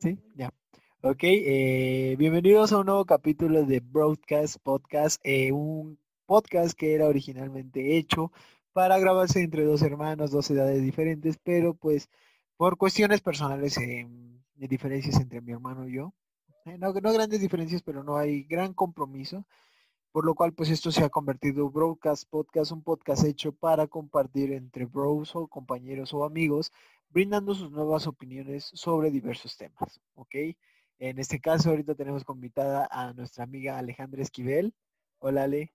Sí, ya. Ok, eh, bienvenidos a un nuevo capítulo de Broadcast Podcast, eh, un podcast que era originalmente hecho para grabarse entre dos hermanos, dos edades diferentes, pero pues por cuestiones personales eh, diferencias entre mi hermano y yo, no, no grandes diferencias, pero no hay gran compromiso, por lo cual pues esto se ha convertido Broadcast Podcast, un podcast hecho para compartir entre bros o compañeros o amigos brindando sus nuevas opiniones sobre diversos temas, ¿ok? En este caso, ahorita tenemos convitada a nuestra amiga Alejandra Esquivel. Hola, Ale.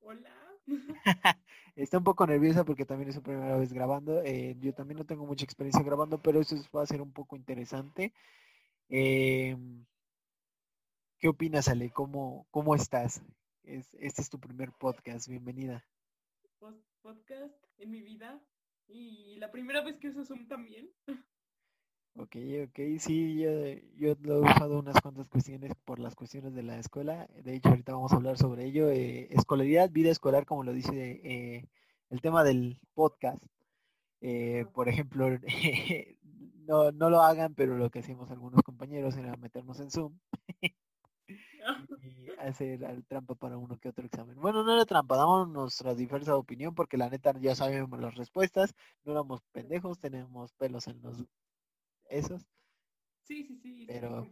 Hola. Está un poco nerviosa porque también es su primera vez grabando. Eh, yo también no tengo mucha experiencia grabando, pero eso va a ser un poco interesante. Eh, ¿Qué opinas, Ale? ¿Cómo, cómo estás? Es, este es tu primer podcast. Bienvenida. Podcast en mi vida y la primera vez que uso Zoom también. Ok, ok, sí, yo, yo lo he usado unas cuantas cuestiones por las cuestiones de la escuela. De hecho, ahorita vamos a hablar sobre ello. Eh, escolaridad, vida escolar, como lo dice eh, el tema del podcast. Eh, por ejemplo, no, no lo hagan, pero lo que hacemos algunos compañeros era meternos en Zoom y hacer trampa para uno que otro examen. Bueno, no era trampa, damos nuestra diversa opinión porque la neta ya sabemos las respuestas, no éramos pendejos, tenemos pelos en los esos. Sí, sí, sí. Pero,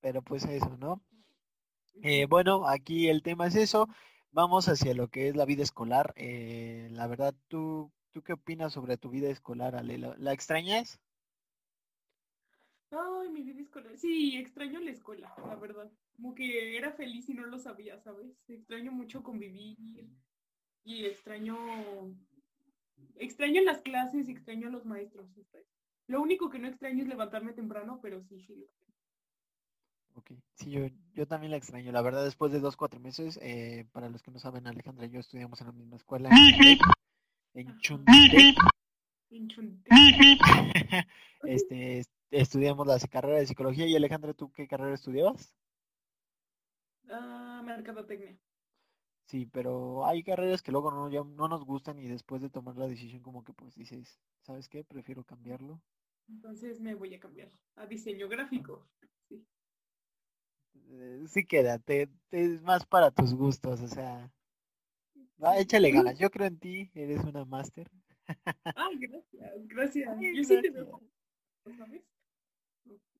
pero pues eso, ¿no? Eh, bueno, aquí el tema es eso. Vamos hacia lo que es la vida escolar. Eh, la verdad, ¿tú, ¿tú qué opinas sobre tu vida escolar, Ale? ¿La extrañas? Ay, mi vida escolar. Sí, extraño la escuela, la verdad. Como que era feliz y no lo sabía, ¿sabes? Extraño mucho convivir y extraño extraño las clases y extraño a los maestros. Lo único que no extraño es levantarme temprano, pero sí, sí. Ok, sí, yo, yo también la extraño. La verdad, después de dos, cuatro meses, eh, para los que no saben, Alejandra y yo estudiamos en la misma escuela en Chuntepec. En Chuntepec. este, estudiamos la carrera de psicología. Y Alejandra, ¿tú qué carrera estudiabas? Ah, mercadotecnia. Sí, pero hay carreras que luego no, no nos gustan y después de tomar la decisión como que pues dices, ¿sabes qué? Prefiero cambiarlo. Entonces me voy a cambiar a diseño gráfico. Sí, eh, sí quédate, es más para tus gustos, o sea, échale ganas, yo creo en ti, eres una máster. Ay, gracias, gracias. yo sí te veo, ¿sabes?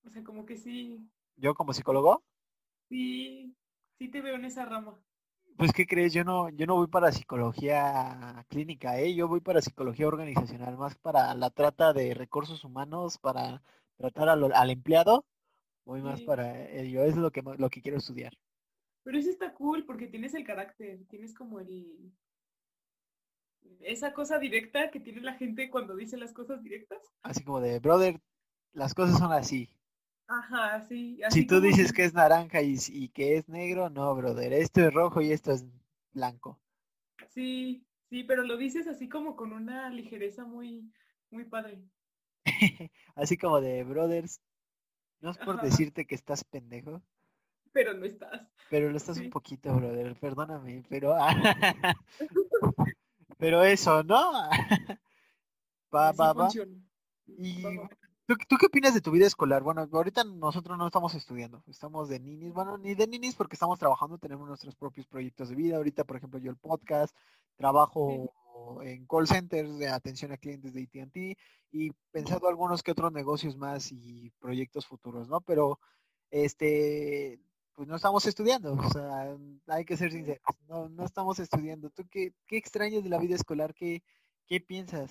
O sea, como que sí. ¿Yo como psicólogo? Sí, sí te veo en esa rama. Pues, ¿qué crees? Yo no, yo no voy para psicología clínica, ¿eh? Yo voy para psicología organizacional, más para la trata de recursos humanos, para tratar al, empleado. Voy más para ello, eso es lo que, lo que quiero estudiar. Pero eso está cool porque tienes el carácter, tienes como el... Esa cosa directa que tiene la gente cuando dice las cosas directas. Así como de, brother, las cosas son así. Ajá, sí. si tú dices que es naranja y, que es negro, no, brother. Esto es rojo y esto es blanco. Sí, sí, pero lo dices así como con una ligereza muy, muy padre. así como de, brothers, no es por decirte que estás pendejo. Pero no estás. Pero lo estás un poquito, brother, perdóname, pero... pero eso, ¿no? va, va, va. Y ¿Tú, qué opinas de tu vida escolar? Bueno, ahorita nosotros no estamos estudiando, estamos de ninis, bueno, ni de ninis porque estamos trabajando, tenemos nuestros propios proyectos de vida. Ahorita, por ejemplo, yo el podcast, trabajo en call centers de atención a clientes de AT&T y pensando algunos que otros negocios más y proyectos futuros, ¿no? Pero, este, pues no estamos estudiando, o sea, hay que ser sinceros, no, no estamos estudiando. ¿Tú qué, qué extrañas de la vida escolar? ¿Qué, qué piensas?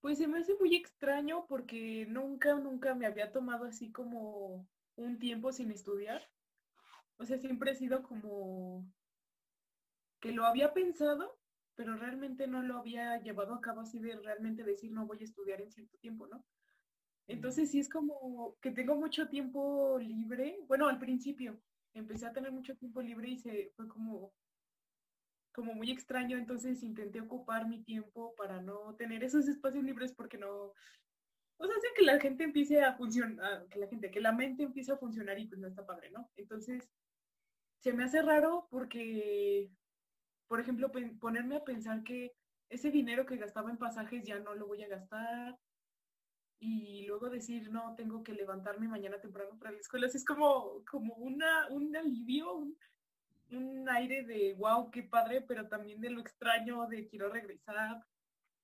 Pues se me hace muy extraño porque nunca, nunca me había tomado así como un tiempo sin estudiar. O sea, siempre he sido como que lo había pensado, pero realmente no lo había llevado a cabo así de realmente decir no voy a estudiar en cierto tiempo, ¿no? Entonces sí es como que tengo mucho tiempo libre. Bueno, al principio empecé a tener mucho tiempo libre y se fue como como muy extraño, entonces intenté ocupar mi tiempo para no tener esos espacios libres porque no, o sea, hace que la gente empiece a funcionar, que la gente, que la mente empiece a funcionar y pues no está padre, ¿no? Entonces, se me hace raro porque, por ejemplo, ponerme a pensar que ese dinero que gastaba en pasajes ya no lo voy a gastar, y luego decir, no, tengo que levantarme mañana temprano para la escuela. es como, como una, un alivio, un aire de wow, qué padre, pero también de lo extraño, de quiero regresar.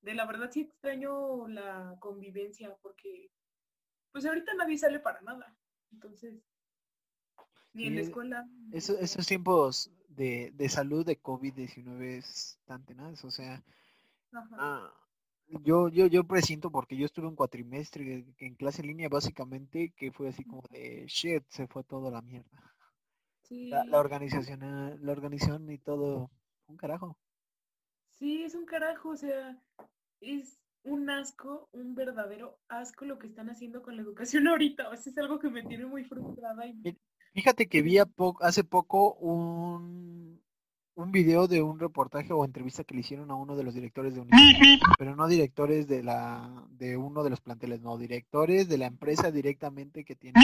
De la verdad sí extraño la convivencia porque pues ahorita nadie sale para nada. Entonces, ni en la escuela. esos tiempos de, de salud de COVID-19 es tan tenaz, o sea, ah, yo, yo, yo presiento porque yo estuve un cuatrimestre en clase en línea básicamente que fue así como de shit, se fue toda la mierda. La, organización, la organización y todo, un carajo. Sí, es un carajo, o sea, es un asco, un verdadero asco lo que están haciendo con la educación ahorita. O sea, es algo que me tiene muy frustrada. Y... Fíjate que vi hace poco un, un video de un reportaje o entrevista que le hicieron a uno de los directores de un pero no directores de la de uno de los planteles, no, directores de la empresa directamente que tiene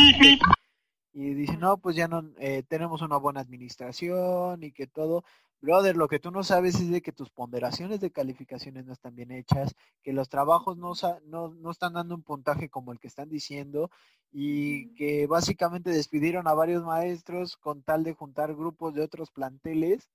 y dice, no, pues ya no, eh, tenemos una buena administración y que todo. Brother, lo que tú no sabes es de que tus ponderaciones de calificaciones no están bien hechas, que los trabajos no, no, no están dando un puntaje como el que están diciendo y que básicamente despidieron a varios maestros con tal de juntar grupos de otros planteles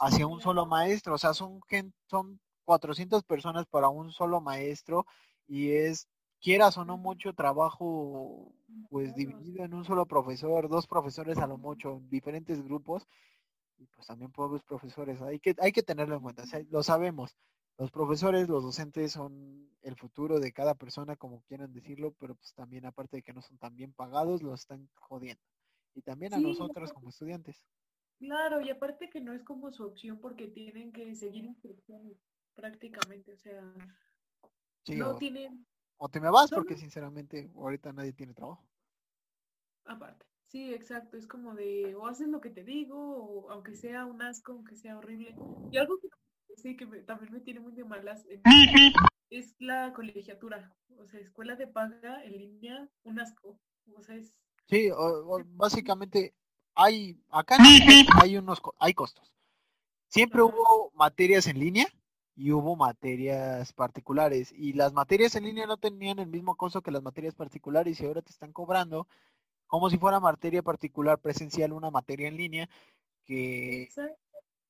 hacia un solo maestro. O sea, son, son 400 personas para un solo maestro y es quieras o no mucho trabajo pues dividido en un solo profesor, dos profesores a lo mucho, en diferentes grupos, y pues también pocos profesores, hay que, hay que tenerlo en cuenta, lo sabemos, los profesores, los docentes son el futuro de cada persona, como quieran decirlo, pero pues también aparte de que no son tan bien pagados, los están jodiendo. Y también a nosotros como estudiantes. Claro, y aparte que no es como su opción porque tienen que seguir instrucciones prácticamente, o sea, no tienen o te me vas porque sinceramente ahorita nadie tiene trabajo. Aparte, sí, exacto. Es como de o haces lo que te digo, o aunque sea un asco, aunque sea horrible. Y algo que sí que también me tiene muy de malas es la colegiatura. O sea, escuela de paga en línea, un asco. O sea, es... Sí, básicamente hay, acá hay unos, hay costos. Siempre hubo materias en línea y hubo materias particulares y las materias en línea no tenían el mismo costo que las materias particulares y ahora te están cobrando como si fuera materia particular presencial una materia en línea que,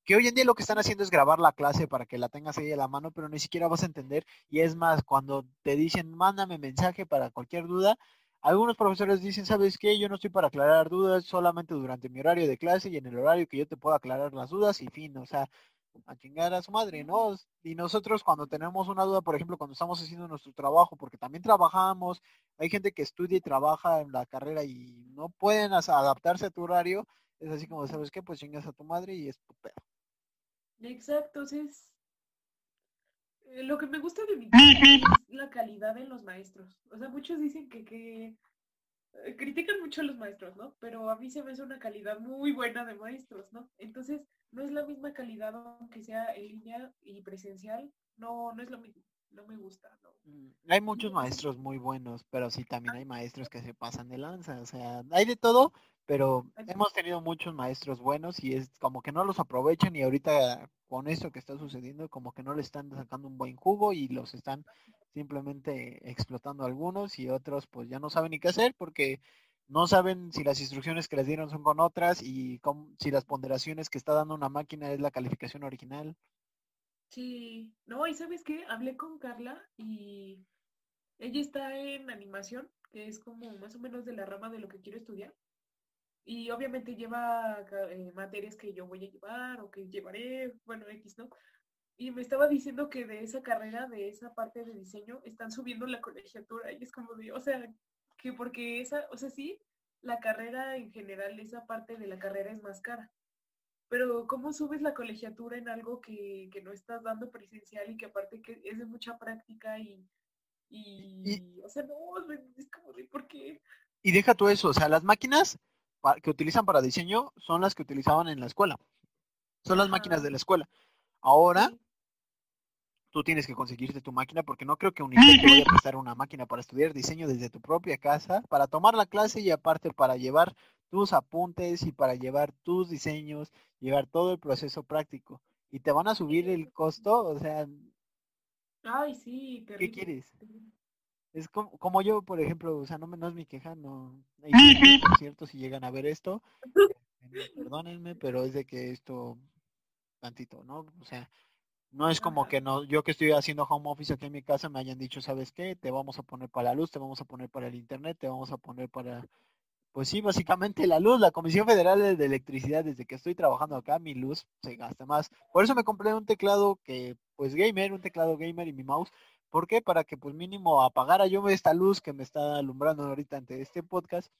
que hoy en día lo que están haciendo es grabar la clase para que la tengas ahí a la mano pero ni siquiera vas a entender y es más cuando te dicen mándame mensaje para cualquier duda algunos profesores dicen, ¿sabes qué? Yo no estoy para aclarar dudas solamente durante mi horario de clase y en el horario que yo te puedo aclarar las dudas y fin. O sea, a chingar a su madre, ¿no? Y nosotros cuando tenemos una duda, por ejemplo, cuando estamos haciendo nuestro trabajo, porque también trabajamos, hay gente que estudia y trabaja en la carrera y no pueden adaptarse a tu horario, es así como, ¿sabes qué? Pues chingas a tu madre y es tu pedo. Exacto, es eh, lo que me gusta de mi es la calidad de los maestros. O sea, muchos dicen que, que eh, critican mucho a los maestros, ¿no? Pero a mí se me hace una calidad muy buena de maestros, ¿no? Entonces, no es la misma calidad aunque sea en línea y presencial, no, no es lo mismo, no me gusta, no. Mm, hay muchos maestros muy buenos, pero sí también hay maestros que se pasan de lanza, o sea, hay de todo, pero hemos tenido muchos maestros buenos y es como que no los aprovechan y ahorita con esto que está sucediendo como que no le están sacando un buen jugo y los están simplemente explotando algunos y otros pues ya no saben ni qué hacer porque no saben si las instrucciones que les dieron son con otras y si las ponderaciones que está dando una máquina es la calificación original. Sí, no, y sabes qué, hablé con Carla y ella está en animación, que es como más o menos de la rama de lo que quiero estudiar. Y obviamente lleva eh, materias que yo voy a llevar o que llevaré, bueno, X, ¿no? Y me estaba diciendo que de esa carrera, de esa parte de diseño, están subiendo la colegiatura. Y es como de, o sea, que porque esa, o sea, sí, la carrera en general, esa parte de la carrera es más cara. Pero ¿cómo subes la colegiatura en algo que, no estás dando presencial y que aparte que es de mucha práctica y, y, o sea, no, es como de por qué. Y deja tú eso, o sea, las máquinas que utilizan para diseño son las que utilizaban en la escuela. Son las máquinas de la escuela. Ahora tú tienes que conseguirte tu máquina porque no creo que un te vaya a prestar una máquina para estudiar diseño desde tu propia casa, para tomar la clase y aparte para llevar tus apuntes y para llevar tus diseños, llevar todo el proceso práctico. Y te van a subir el costo, o sea... Ay, sí, ¿Qué quieres? Es como, como yo, por ejemplo, o sea, no, no es mi queja, no. y por cierto, si llegan a ver esto, eh, perdónenme, pero es de que esto, tantito, ¿no? O sea, no es como que no, yo que estoy haciendo home office aquí en mi casa me hayan dicho, ¿sabes qué? Te vamos a poner para la luz, te vamos a poner para el internet, te vamos a poner para, pues sí, básicamente la luz, la Comisión Federal de Electricidad, desde que estoy trabajando acá, mi luz se gasta más. Por eso me compré un teclado que, pues gamer, un teclado gamer y mi mouse. ¿Por qué? Para que pues mínimo apagara yo esta luz que me está alumbrando ahorita ante este podcast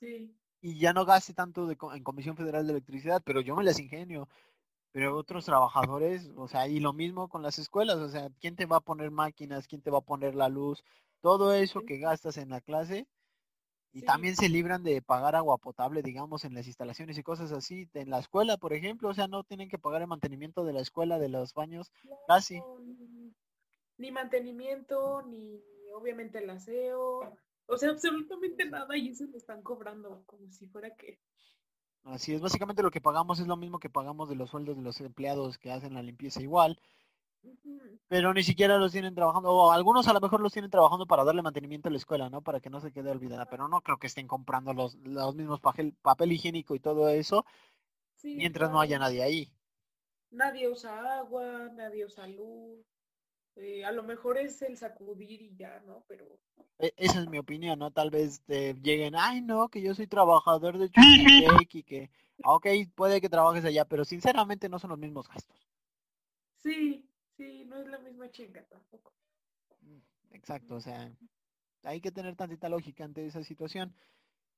Sí, y ya no gaste tanto de, en Comisión Federal de Electricidad, pero yo me las ingenio. Pero otros trabajadores, o sea, y lo mismo con las escuelas, o sea, ¿quién te va a poner máquinas? ¿Quién te va a poner la luz? Todo eso Sí. que gastas en la clase y Sí. también se libran de pagar agua potable, digamos, en las instalaciones y cosas así. En la escuela, por ejemplo, o sea, no tienen que pagar el mantenimiento de la escuela, de los baños, casi. ni mantenimiento, ni obviamente el aseo, o sea, absolutamente nada y eso me están cobrando como si fuera que... Así es, básicamente lo que pagamos es lo mismo que pagamos de los sueldos de los empleados que hacen la limpieza igual, pero ni siquiera los tienen trabajando, o algunos a lo mejor los tienen trabajando para darle mantenimiento a la escuela, ¿no? Para que no se quede olvidada, pero no creo que estén comprando los, los mismos papel, papel higiénico y todo eso Sí, mientras no haya nadie ahí. Nadie usa agua, nadie usa luz. Eh, a lo mejor es el sacudir y ya, ¿no? Pero E- Esa es mi opinión, ¿no? Tal vez te lleguen, ay, no, que yo soy trabajador de Chutitec y que, ah, ok, puede que trabajes allá, pero sinceramente no son los mismos gastos. sí, sí, no es la misma chinga tampoco. Mm, Exacto, o sea, hay que tener tantita lógica ante esa situación.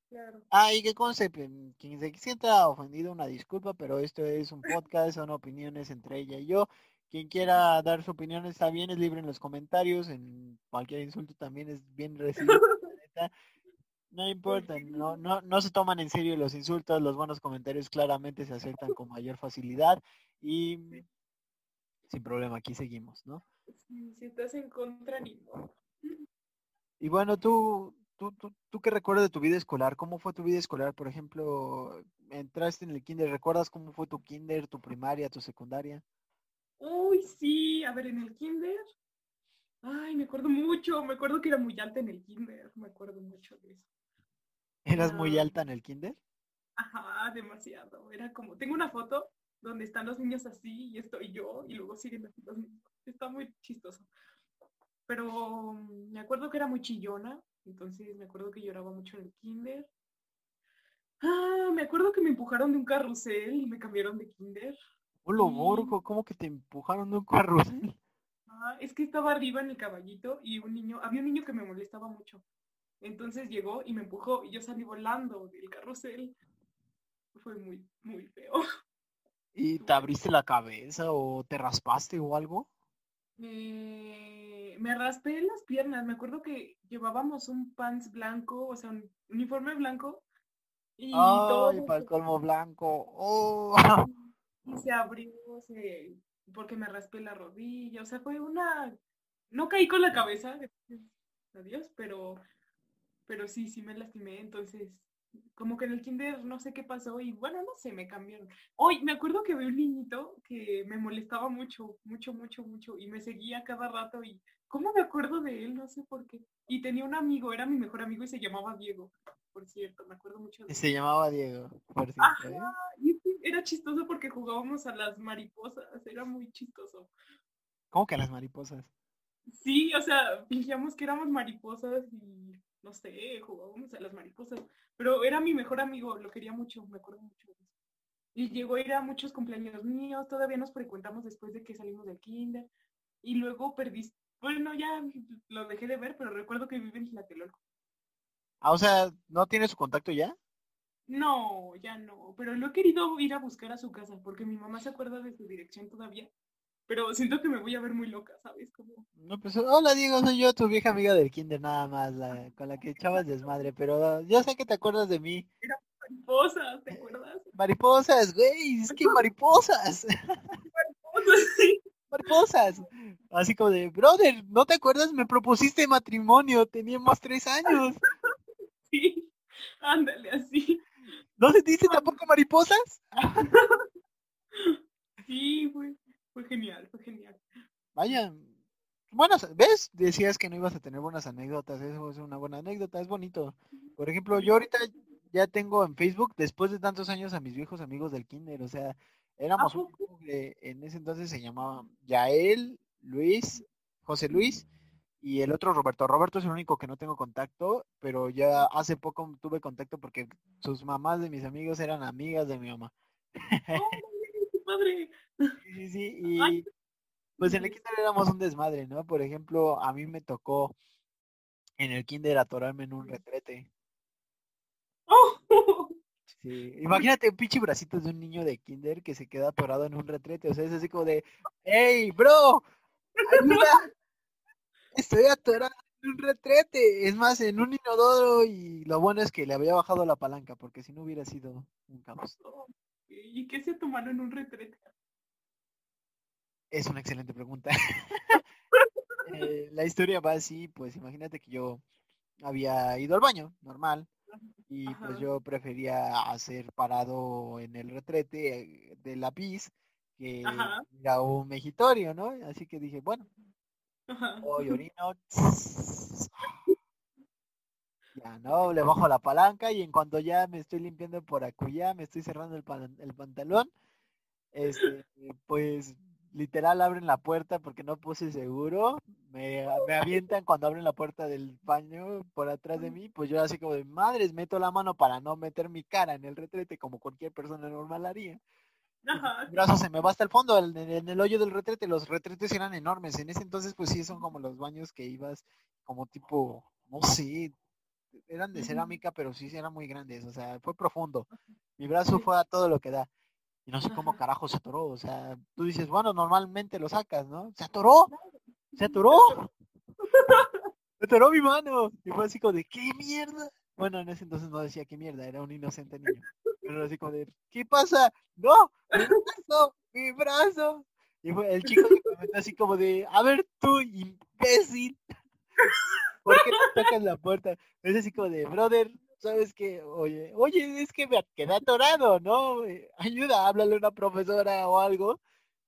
Claro. Ah, y que conste, mm, quien se sienta ofendido, una disculpa, pero esto es un podcast, son opiniones entre ella y yo. Quien quiera dar su opinión está bien, es libre en los comentarios, en cualquier insulto también es bien recibido. No importa, no, no, no se toman en serio los insultos, los buenos comentarios claramente se aceptan con mayor facilidad y sin problema, aquí seguimos, ¿no? Sí, si estás en contra, ni modo. Y bueno, tú, tú, tú, tú qué recuerdas de tu vida escolar, ¿cómo fue tu vida escolar? Por ejemplo, entraste en el kinder, ¿recuerdas cómo fue tu kinder, tu primaria, tu secundaria? Uy, sí, a ver, en el kinder. Ay, me acuerdo mucho, me acuerdo que era muy alta en el kinder, me acuerdo mucho de eso. ¿Eras muy Ah. alta en el kinder? Ajá, demasiado. Era como, tengo una foto donde están los niños así y estoy yo y luego siguen los niños. Está muy chistoso. Pero mm, me acuerdo que era muy chillona, entonces me acuerdo que lloraba mucho en el kinder. Ah, me acuerdo que me empujaron de un carrusel y me cambiaron de kinder. Hola, Sí. Borgo, ¿cómo que te empujaron de un carrusel? Ah, es que estaba arriba en el caballito y un niño, había un niño que me molestaba mucho. Entonces llegó y me empujó y yo salí volando del carrusel. Fue muy, muy feo. ¿Y te abriste la cabeza o te raspaste o algo? Me, me raspé las piernas. Me acuerdo que llevábamos un pants blanco, o sea, un uniforme blanco. Y todo Ay, para el colmo blanco. Oh. y se abrió, se- porque me raspé la rodilla. O sea, fue una... No caí con la cabeza, gracias a Dios, pero, pero sí, sí me lastimé. Entonces, como que en el kinder no sé qué pasó y bueno, no sé, me cambiaron. Hoy me acuerdo que vi un niñito que me molestaba mucho, mucho, mucho, mucho y me seguía cada rato y ¿cómo me acuerdo de él? No sé por qué. Y tenía un amigo, era mi mejor amigo y se llamaba Diego, por cierto, me acuerdo mucho de él. Se llamaba Diego, por cierto, Ajá, ¿eh? Era chistoso porque jugábamos a las mariposas, era muy chistoso. ¿Cómo que las mariposas? Sí, o sea, fingíamos que éramos mariposas y no sé, jugábamos a las mariposas. Pero era mi mejor amigo, lo quería mucho, me acuerdo mucho de eso. Y llegó a ir a muchos cumpleaños míos, todavía nos frecuentamos después de que salimos del kinder. Y luego perdí, bueno, ya lo dejé de ver, pero recuerdo que vive en Tlatelolco. Ah, o sea, ¿no tiene su contacto ya? No, ya no, pero lo he querido ir a buscar a su casa porque mi mamá se acuerda de su dirección todavía. Pero siento que me voy a ver muy loca, ¿sabes? Como, No, pues hola Diego, soy yo, tu vieja amiga del kinder nada más, la- con la que echabas desmadre, pero yo sé que te acuerdas de mí. mariposas, ¿te acuerdas? Mariposas, güey, es que mariposas, mariposas. Así como de, brother, ¿no te acuerdas? Me propusiste matrimonio, teníamos tres años. Sí, ándale así. ¿No sentiste tampoco mariposas? Sí, fue, fue genial, fue genial. Vaya, bueno, ¿ves? Decías que no ibas a tener buenas anécdotas, eso es una buena anécdota, es bonito. Por ejemplo, yo ahorita ya tengo en Facebook, después de tantos años, a mis viejos amigos del kinder, o sea, éramos un grupo que en ese entonces se llamaba Yael, Luis, José Luis y el otro Roberto. Roberto es el único que no tengo contacto, pero ya hace poco tuve contacto porque sus mamás de mis amigos eran amigas de mi mamá. ¡Oh, madre! Sí, sí, y pues en el kinder éramos un desmadre, ¿no? Por ejemplo, a mí me tocó en el kinder atorarme en un retrete. ¡Oh! Sí. Imagínate un pinche bracito de un niño de kinder que se queda atorado en un retrete. O sea, es así como de, ¡Hey, bro! ¡Ayuda! Estoy atorado en un retrete. Es más, en un inodoro y lo bueno es que le había bajado la palanca porque si no hubiera sido un caos. ¿Y qué se tu mano en un retrete? Es una excelente pregunta. Eh, la historia va así, pues imagínate que yo había ido al baño, normal, y pues yo prefería hacer parado en el retrete de la PIS que era un mejitorio, ¿no? Así que dije, bueno, voy orino. Ya, ¿no? Le bajo la palanca y en cuanto ya me estoy limpiando por acullá, me estoy cerrando el, el pantalón, este, pues literal abren la puerta porque no puse seguro, me, me, avientan cuando abren la puerta del baño por atrás de mí, pues yo así como de madres meto la mano para no meter mi cara en el retrete como cualquier persona normal haría. El brazo se me va hasta el fondo, en, el hoyo del retrete, los retretes eran enormes, en ese entonces pues sí son como los baños que ibas como tipo, no sé, eran de cerámica, pero sí eran muy grandes, o sea, fue profundo. Mi brazo fue a todo lo que da. Y no sé cómo carajo se atoró. O sea, tú dices, bueno, normalmente lo sacas, ¿no? Se atoró. Se atoró. Se atoró mi mano. Y fue así como de, ¿qué mierda? Bueno, en ese entonces no decía qué mierda, era un inocente niño. Así como de, ¿qué pasa? No, mi brazo, mi brazo. Y fue el chico comentó así como de, a ver tú, imbécil. ¿Por qué te tocas la puerta? Es así como de, brother, ¿sabes qué? Oye, oye, es que me quedé atorado, ¿no? Ayuda, háblale a una profesora o algo,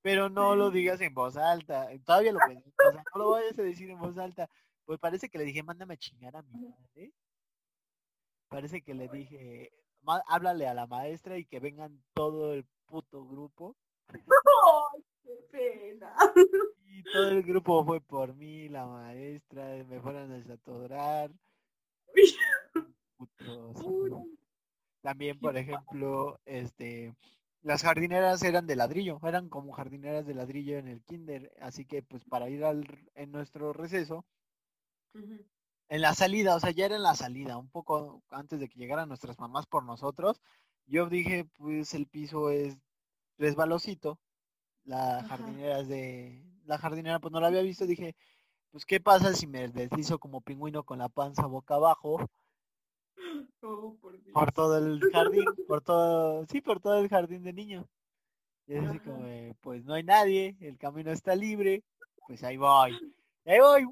pero no lo digas en voz alta. Todavía lo sea, no lo vayas a decir en voz alta. Pues parece que le dije, mándame a chingar a mi madre. Parece que le dije, háblale a la maestra y que vengan todo el puto grupo. qué pena! Y todo el grupo fue por mí, la maestra, me fueron a desatorar. También, por ejemplo, este, las jardineras eran de ladrillo, eran como jardineras de ladrillo en el kinder, así que pues para ir al en nuestro receso, en la salida, o sea, ya era en la salida, un poco antes de que llegaran nuestras mamás por nosotros, yo dije, pues el piso es resbalosito, la jardinera es de, la jardinera pues no la había visto, dije, pues qué pasa si me deslizo como pingüino con la panza boca abajo Oh, por, todo el jardín, por todo, sí, por todo el jardín de niños. Y es así como, pues no hay nadie, el camino está libre, pues ahí voy. ahí voy,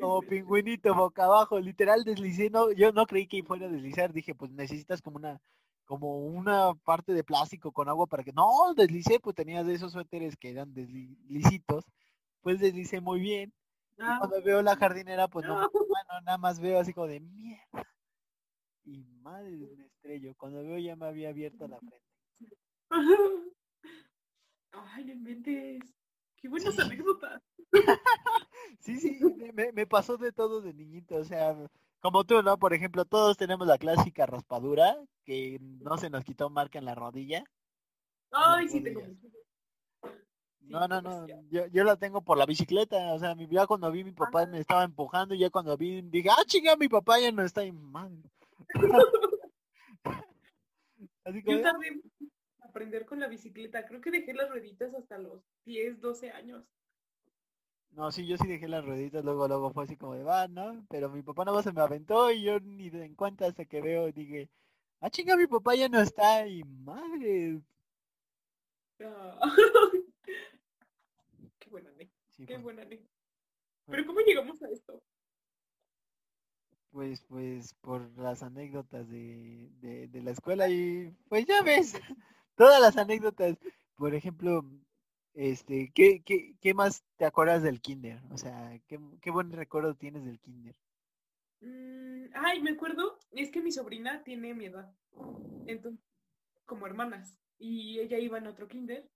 Como pingüinito boca abajo, literal deslicé, no, yo no creí que fuera a deslizar, dije, pues necesitas como una, como una parte de plástico con agua para que, no, deslicé, pues tenía de esos suéteres que eran deslicitos, pues deslicé muy bien, y cuando veo la jardinera, pues no, bueno, nada más veo así como de mierda. Y madre me estrello. Cuando veo ya me había abierto la frente. Ay, en mentes. Qué buenas anécdotas. sí, sí, me, me, pasó de todo de niñito. O sea, como tú, ¿no? Por ejemplo, todos tenemos la clásica raspadura que no se nos quitó marca en la rodilla. Ay, sí, tengo. No, no, no, yo, yo la tengo por la bicicleta, o sea, ya cuando vi mi papá ah. me estaba empujando y ya cuando vi dije, ah, chinga, mi papá ya no está ahí, man. Así que, yo también aprender con la bicicleta, creo que dejé las rueditas hasta los 10, 12 años. No, sí, yo sí dejé las rueditas, luego luego fue así como de, va, ¿no? Pero mi papá no se me aventó y yo ni de en cuenta hasta que veo, dije, ah, chinga, mi papá ya no está y madre. Ah. Qué buena Pero ¿cómo llegamos a esto? Pues, pues, por las anécdotas de, de, la escuela y pues ya ves, todas las anécdotas. Por ejemplo, Este, ¿qué, qué, qué más te acuerdas del kinder? O sea, ¿qué, qué buen recuerdo tienes del kinder? Mm, ay, me acuerdo, es que mi sobrina tiene mi edad, entonces, como hermanas, y ella iba en otro kinder,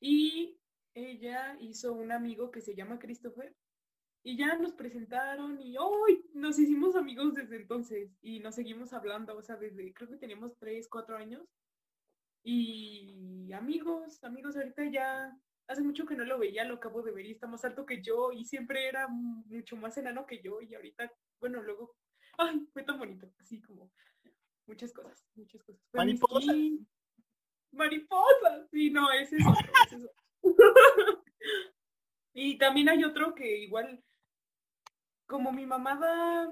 y ella hizo un amigo que se llama Christopher, y ya nos presentaron y hoy nos hicimos amigos desde entonces y nos seguimos hablando, o sea, desde creo que teníamos tres, cuatro años. Y amigos, amigos, ahorita ya hace mucho que no lo veía, lo acabo de ver y está más alto que yo y siempre era mucho más enano que yo y ahorita, bueno, luego, ay, fue tan bonito, así como muchas cosas, muchas cosas. Mariposas. Mariposas, sí, no, ese es otro, ese es otro. y también hay otro que igual como mi mamá da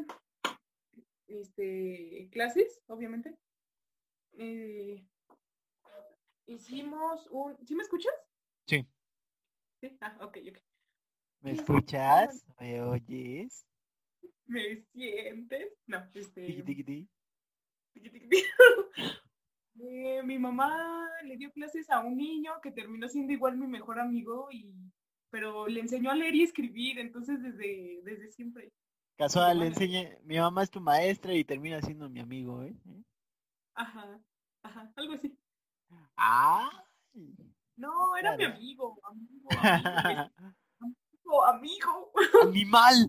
este, clases, obviamente, eh, hicimos un... ¿Sí me escuchas? Sí. Sí, ah, ok, ok. ¿Me escuchas? ¿Me oyes? ¿Me sientes? No, este... Tiqui. Eh, mi mamá le dio clases a un niño que terminó siendo igual mi mejor amigo y pero le enseñó a leer y escribir, entonces desde, desde siempre. Casual, le enseñé, mi mamá es tu maestra y termina siendo mi amigo, ¿eh? Ajá, ajá, algo así. Ah. No, era mi amigo, amigo, amigo, amigo. Animal.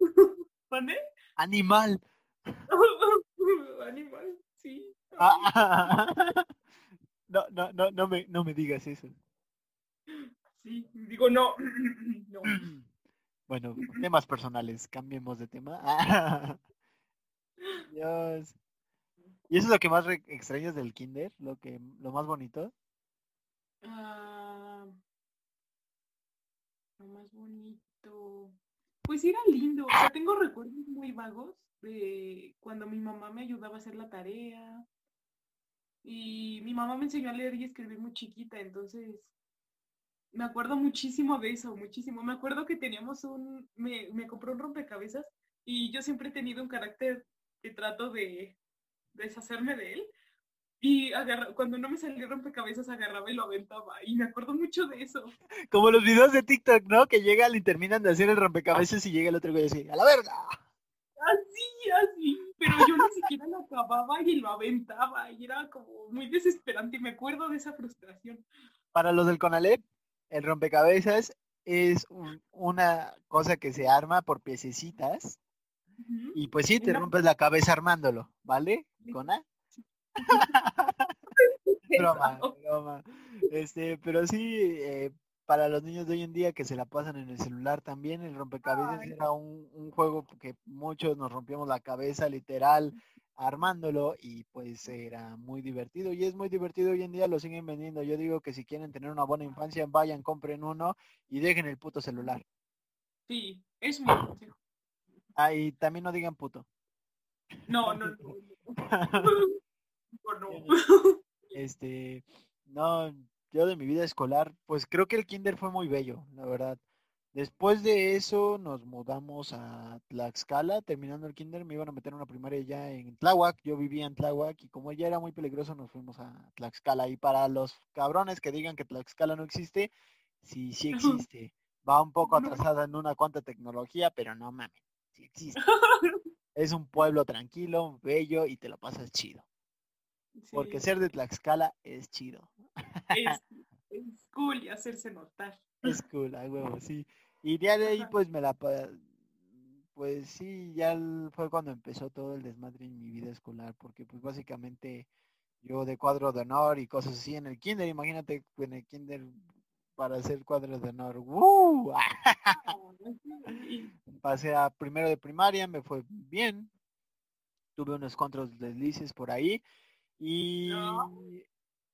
¿Pone? Animal. Animal, sí. Ah. No, no, no, no me, no me digas eso. Sí, digo no. no. Bueno, temas personales, cambiemos de tema. Dios. ¿Y eso es lo que más extrañas del kinder? ¿Lo que lo más bonito? Ah, lo más bonito. Pues era lindo. Tengo recuerdos muy vagos de cuando mi mamá me ayudaba a hacer la tarea. Y mi mamá me enseñó a leer y escribir muy chiquita, entonces me acuerdo muchísimo de eso, muchísimo. Me acuerdo que teníamos un, me, me compró un rompecabezas y yo siempre he tenido un carácter que trato de deshacerme de él. Y agarra- cuando no me salía el rompecabezas agarraba y lo aventaba. Y me acuerdo mucho de eso. Como los videos de TikTok, ¿no? Que llegan y terminan de hacer el rompecabezas y llega el otro güey así, ¡a la verga! Así, así. Pero yo ni siquiera lo acababa y lo aventaba. Y era como muy desesperante. Y me acuerdo de esa frustración. Para los del Conalep, el rompecabezas es un- una cosa que se arma por piececitas y pues sí, te rompes la cabeza armándolo, ¿vale? ¿Cona? Broma, broma. Este, pero sí, eh, para los niños de hoy en día que se la pasan en el celular también, el rompecabezas Ay. era un, un juego que muchos nos rompíamos la cabeza literal armándolo y pues era muy divertido y es muy divertido hoy en día, lo siguen vendiendo. Yo digo que si quieren tener una buena infancia, vayan, compren uno y dejen el puto celular. Sí, es consejo. Ah, y también no digan puto. No, no, no. no. Este, no, yo de mi vida escolar, pues creo que el kinder fue muy bello, la verdad. Después de eso nos mudamos a Tlaxcala, terminando el kinder me iban a meter a una primaria ya en Tláhuac, yo vivía en Tláhuac y como ya era muy peligroso nos fuimos a Tlaxcala. Y para los cabrones que digan que Tlaxcala no existe, sí, sí existe. Va un poco atrasada en una cuanta tecnología, pero no mames, sí existe. Es un pueblo tranquilo, bello y te lo pasas chido. Porque ser de Tlaxcala es chido. es, es cool y hacerse notar. Es cool, a huevo, sí. Y ya de ahí pues me la... Pues sí, ya fue cuando empezó todo el desmadre en mi vida escolar, porque pues básicamente yo de cuadro de honor y cosas así en el kinder, imagínate en el kinder para hacer cuadros de honor. ¡Woo! Sí. Pasé a primero de primaria, me fue bien. Tuve unos contras deslices por ahí y Ah.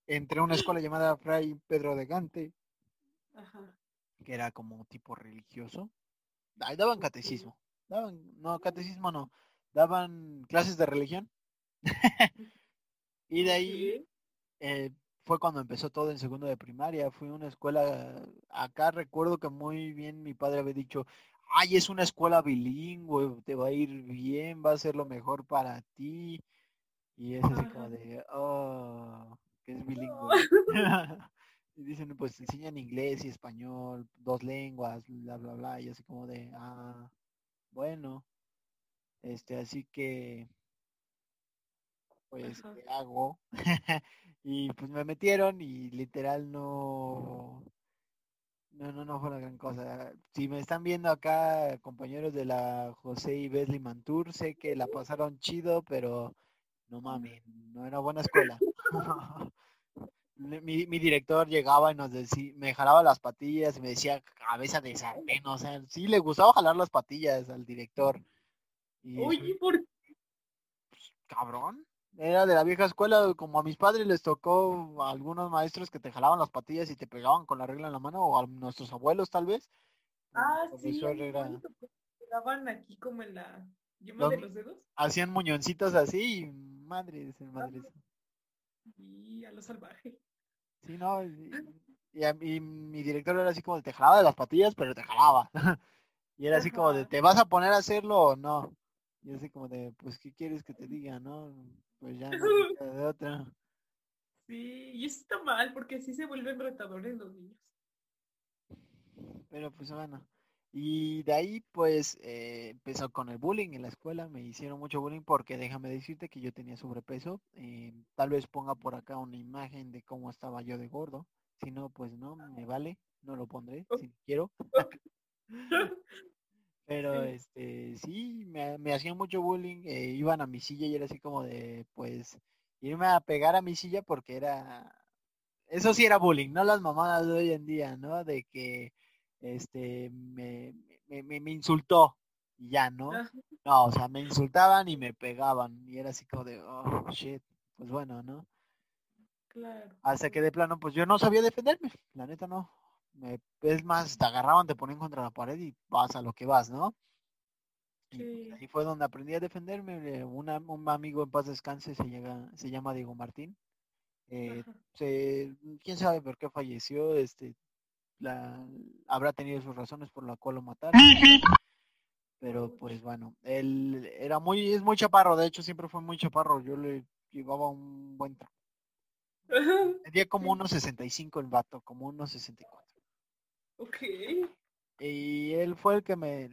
entré a una escuela llamada Fray Pedro de Gante, Ajá. que era como tipo religioso. Ahí daban catecismo. Daban, no, catecismo no. Daban clases de religión. y de ahí eh, fue cuando empezó todo en segundo de primaria. Fui a una escuela, acá recuerdo que muy bien mi padre había dicho, ay, es una escuela bilingüe, te va a ir bien, va a ser lo mejor para ti. Y es así como de, oh, que es bilingüe. Y dicen, pues enseñan inglés y español, dos lenguas, bla, bla, bla. Y así como de, ah, bueno. Este, así que, pues, Ajá. ¿qué hago? y pues me metieron y literal no, no, no, no fue una gran cosa. Si me están viendo acá, compañeros de la José y Besley Mantur, sé que la pasaron chido, pero no mami, no era buena escuela. mi, mi director llegaba y nos decía, me jalaba las patillas y me decía cabeza de sartén, o sea, sí le gustaba jalar las patillas al director. Y Oye, ¿por cabrón. Era de la vieja escuela, como a mis padres les tocó a algunos maestros que te jalaban las patillas y te pegaban con la regla en la mano, o a nuestros abuelos tal vez. Ah, sí, era- daban aquí como en la yema Los- de los dedos hacían muñoncitos así y madre, madre. y a lo salvaje. Sí, no, y, y a- y mi director era así como de te jalaba de las patillas, pero te jalaba. y era así como de. ¿te vas a poner a hacerlo o no? Y así como de, pues, ¿qué quieres que te diga, no? Pues ya no de otra. Sí, y eso está mal porque sí se vuelven retadores los niños. Pero pues bueno. Y de ahí pues eh, empezó con el bullying en la escuela. Me hicieron mucho bullying porque déjame decirte que yo tenía sobrepeso. eh, tal vez ponga por acá una imagen de cómo estaba yo de gordo. Si no, pues no, me vale. No lo pondré si no quiero. Pero Sí. este, sí, me, me hacían mucho bullying. eh, iban a mi silla y era así como de, pues, irme a pegar a mi silla porque era... Eso sí era bullying, no las mamadas de hoy en día, ¿no? De que este me, me, me- me insultó y ya, ¿no? Ajá. No, o sea, me insultaban y me pegaban y era así como de, oh, shit, pues bueno, ¿no? Claro. Hasta que de plano, pues yo no sabía defenderme, la neta no. Me, es más, te agarraban, te ponían contra la pared y vas a lo que vas, ¿no? Y pues, Sí. ahí fue donde aprendí a defenderme. una- un amigo en paz descanse se, llega, se llama Diego Martín. eh, se, quién sabe por qué falleció, este, la, habrá tenido sus razones por la cual lo mataron. Pero pues bueno, él era muy, es muy chaparro, de hecho siempre fue muy chaparro, yo le llevaba un buen tra- Medía como unos 65 el vato, como unos 64. Ok. Y él fue el que me,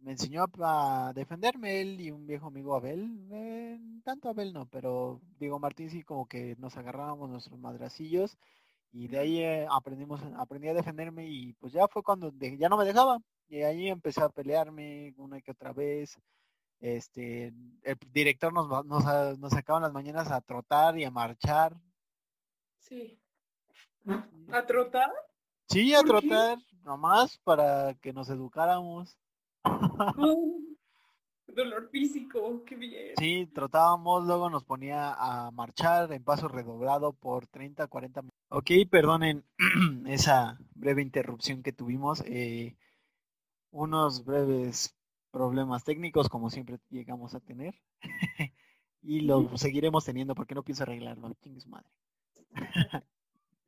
me enseñó a, a defenderme, él y un viejo amigo Abel. eh, tanto Abel no, pero Diego Martín sí como que nos agarrábamos nuestros madracillos y de ahí eh, aprendimos, aprendí a defenderme y pues ya fue cuando de- ya no me dejaba. Y ahí empecé a pelearme una que otra vez. Este, el director nos, va- nos, a- nos sacaba en las mañanas a trotar y a marchar. Sí. ¿A trotar? Sí, a trotar, nomás para que nos educáramos. Dolor físico, qué bien. Sí, trotábamos, luego nos ponía a marchar en paso redoblado por 30, 40 minutos. Ok, perdonen esa breve interrupción que tuvimos. eh, unos breves problemas técnicos, como siempre llegamos a tener. y lo seguiremos teniendo porque no pienso arreglarlo. Chingue su madre.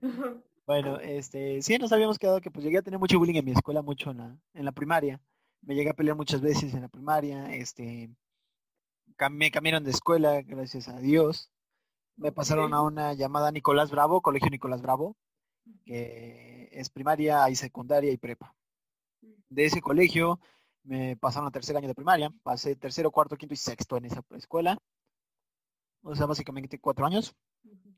Bueno, este, sí nos habíamos quedado que pues llegué a tener mucho bullying en mi escuela, mucho en la, en la primaria. Me llegué a pelear muchas veces en la primaria, este, me cambiaron de escuela, gracias a Dios. Me pasaron a una llamada Nicolás Bravo, Colegio Nicolás Bravo, que es primaria y secundaria y prepa. De ese colegio me pasaron a tercer año de primaria, pasé tercero, cuarto, quinto y sexto en esa escuela. O sea, básicamente cuatro años.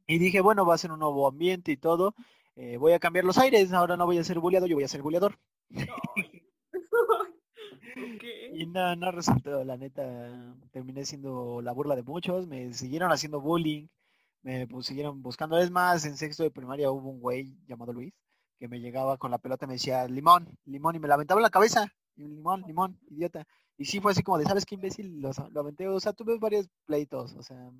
Y dije, bueno, va a ser un nuevo ambiente y todo. eh, voy a cambiar los aires. Ahora no voy a ser bulleado, yo voy a ser bulleador. Ay. Y no, no resultó, la neta. Terminé siendo la burla de muchos. Me siguieron haciendo bullying. Me pues, siguieron buscando. Es más, en sexto de primaria hubo un güey llamado Luis que me llegaba con la pelota y me decía, limón, limón. Y me la aventaba en la cabeza. Y limón, limón, idiota. Y sí fue así como de, ¿sabes qué imbécil? Lo, lo aventé. O sea, tuve varios pleitos. O sea,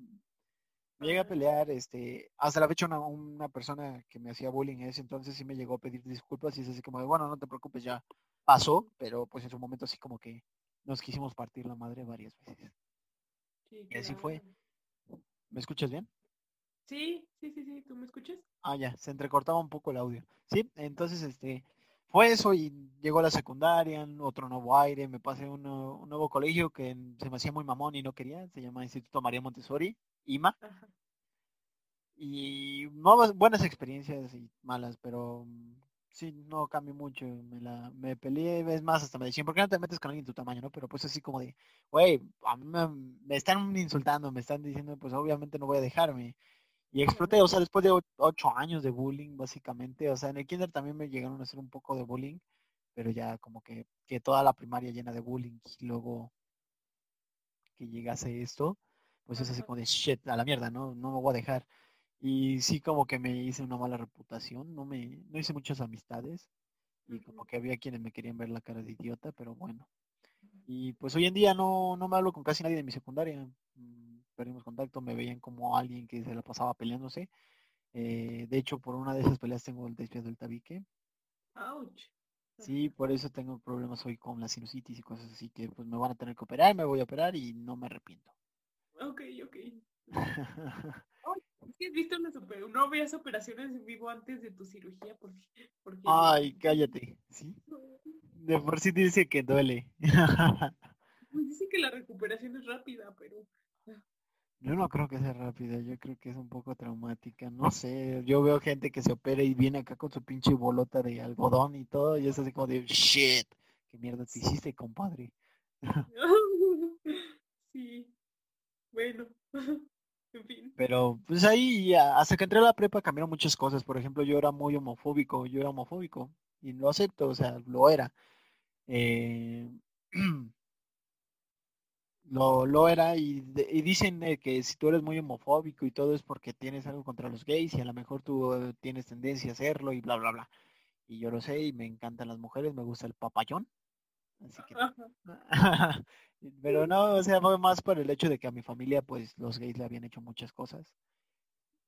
me llegué a pelear, este, hasta la fecha una, una persona que me hacía bullying en ese entonces sí me llegó a pedir disculpas y es así como de, bueno, no te preocupes, ya pasó, pero pues en su momento así como que nos quisimos partir la madre varias veces. Sí, Y así fue. ¿Me escuchas bien? Sí, sí, sí, sí, ¿tú me escuchas? Ah, ya, se entrecortaba un poco el audio. Sí, entonces este, fue eso y llegó la secundaria, otro nuevo aire, me pasé uno- un nuevo colegio que se me hacía muy mamón y no quería, se llama Instituto María Montessori, IMA. Ajá. y no, buenas experiencias y malas, pero mm, sí, no cambió mucho, me la me peleé, es más, hasta me decían, ¿por qué no te metes con alguien de tu tamaño, no? Pero pues así como de, güey, a mí me, están insultando, me están diciendo, pues obviamente no voy a dejarme. Y exploté, o sea, después de ocho años de bullying, básicamente, o sea, en el kinder también me llegaron a hacer un poco de bullying, pero ya como que, que toda la primaria llena de bullying y luego que llegase esto, pues es así como de shit, a la mierda, ¿no? No me voy a dejar. Y sí como que me hice una mala reputación, no me, no hice muchas amistades y como que había quienes me querían ver la cara de idiota, pero bueno. Y pues hoy en día no, no me hablo con casi nadie de mi secundaria. Mm, perdimos contacto, me veían como alguien que se la pasaba peleándose. Eh, de hecho, por una de esas peleas tengo el desvío del tabique. Ouch. Sí, por eso tengo problemas hoy con la sinusitis y cosas así que pues me van a tener que operar, me voy a operar y no me arrepiento. Ok, ok. has visto una super... no veas operaciones en vivo antes de tu cirugía porque, porque... Ay, cállate, ¿sí? De por sí dice que duele. Pues dice que la recuperación es rápida, pero... Ah. Yo no creo que sea rápida, yo creo que es un poco traumática, no sé, yo veo gente que se opera y viene acá con su pinche bolota de algodón y todo, y es así como de, shit, qué mierda te hiciste, compadre. sí, bueno. Pero pues ahí hasta que entré a la prepa cambiaron muchas cosas. Por ejemplo, yo era muy homofóbico, yo era homofóbico y lo acepto, o sea, lo era. Eh, lo, lo era y, dicen eh, que si tú eres muy homofóbico y todo es porque tienes algo contra los gays y a lo mejor tú eh, tienes tendencia a hacerlo y bla, bla, bla. Y yo lo sé y me encantan las mujeres, me gusta el papayón. Así que... Pero no, o sea, fue más por el hecho de que a mi familia, pues, los gays le habían hecho muchas cosas.